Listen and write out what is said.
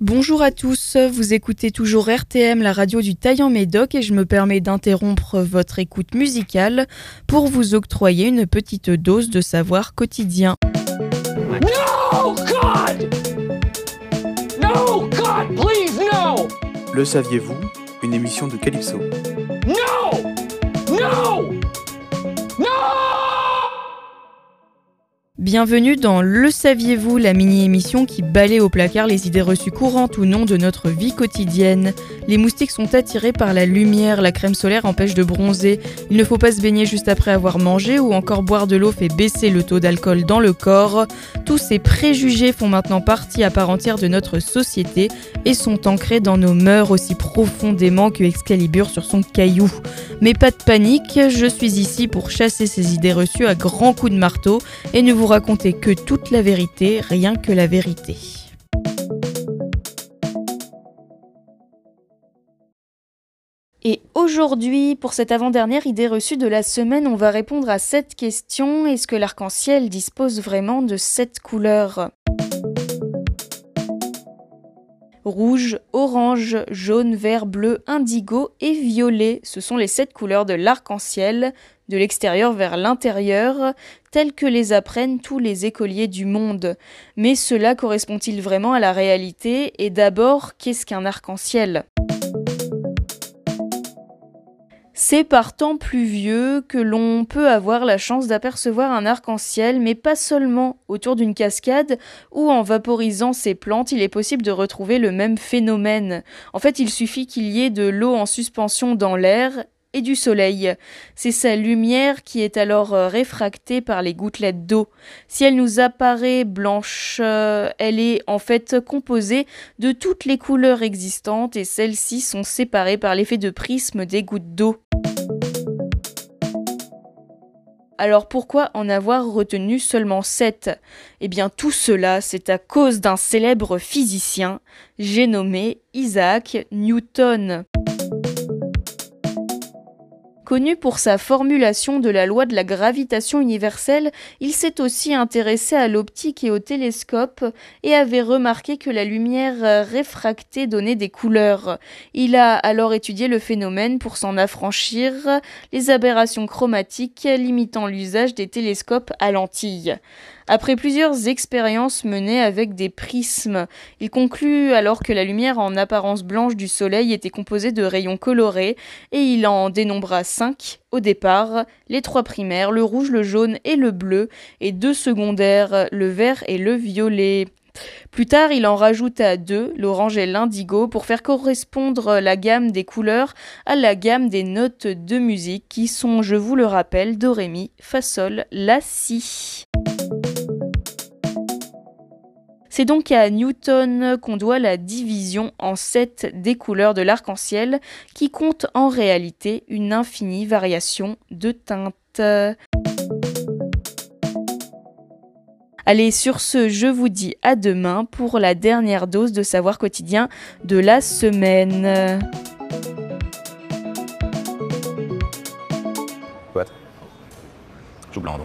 Bonjour à tous, vous écoutez toujours RTM, la radio du Taillant Médoc, et je me permets d'interrompre votre écoute musicale pour vous octroyer une petite dose de savoir quotidien. No, God! No, God, please, no! Le saviez-vous? Une émission de Calypso. Bienvenue dans Le Saviez-vous, la mini-émission qui balaye au placard les idées reçues courantes ou non de notre vie quotidienne. Les moustiques sont attirés par la lumière, la crème solaire empêche de bronzer, il ne faut pas se baigner juste après avoir mangé ou encore boire de l'eau fait baisser le taux d'alcool dans le corps. Tous ces préjugés font maintenant partie à part entière de notre société et sont ancrés dans nos mœurs aussi profondément que Excalibur sur son caillou. Mais pas de panique, je suis ici pour chasser ces idées reçues à grands coups de marteau et ne vous raconter que toute la vérité, rien que la vérité. Et aujourd'hui, pour cette avant-dernière idée reçue de la semaine, on va répondre à cette question. Est-ce que l'arc-en-ciel dispose vraiment de sept couleurs? Rouge, orange, jaune, vert, bleu, indigo et violet. Ce sont les sept couleurs de l'arc-en-ciel, de l'extérieur vers l'intérieur, tels que les apprennent tous les écoliers du monde. Mais cela correspond-il vraiment à la réalité? Et d'abord, qu'est-ce qu'un arc-en-ciel? C'est par temps pluvieux que l'on peut avoir la chance d'apercevoir un arc-en-ciel, mais pas seulement autour d'une cascade ou en vaporisant ces plantes, il est possible de retrouver le même phénomène. En fait, il suffit qu'il y ait de l'eau en suspension dans l'air du soleil. C'est sa lumière qui est alors euh, réfractée par les gouttelettes d'eau. Si elle nous apparaît blanche, euh, elle est en fait composée de toutes les couleurs existantes et celles-ci sont séparées par l'effet de prisme des gouttes d'eau. Alors pourquoi en avoir retenu seulement sept? Eh bien tout cela, c'est à cause d'un célèbre physicien, j'ai nommé Isaac Newton. Connu pour sa formulation de la loi de la gravitation universelle, il s'est aussi intéressé à l'optique et au télescope et avait remarqué que la lumière réfractée donnait des couleurs. Il a alors étudié le phénomène pour s'en affranchir, les aberrations chromatiques limitant l'usage des télescopes à lentilles. Après plusieurs expériences menées avec des prismes, il conclut alors que la lumière en apparence blanche du Soleil était composée de rayons colorés et il en dénombra au départ, les trois primaires, le rouge, le jaune et le bleu, et deux secondaires, le vert et le violet. Plus tard, il en rajouta deux, l'orange et l'indigo, pour faire correspondre la gamme des couleurs à la gamme des notes de musique qui sont, je vous le rappelle, do, ré, mi, fa, la, si. C'est donc à Newton qu'on doit la division en sept des couleurs de l'arc-en-ciel qui compte en réalité une infinie variation de teintes. Allez, sur ce, je vous dis à demain pour la dernière dose de savoir quotidien de la semaine. What? Blanc.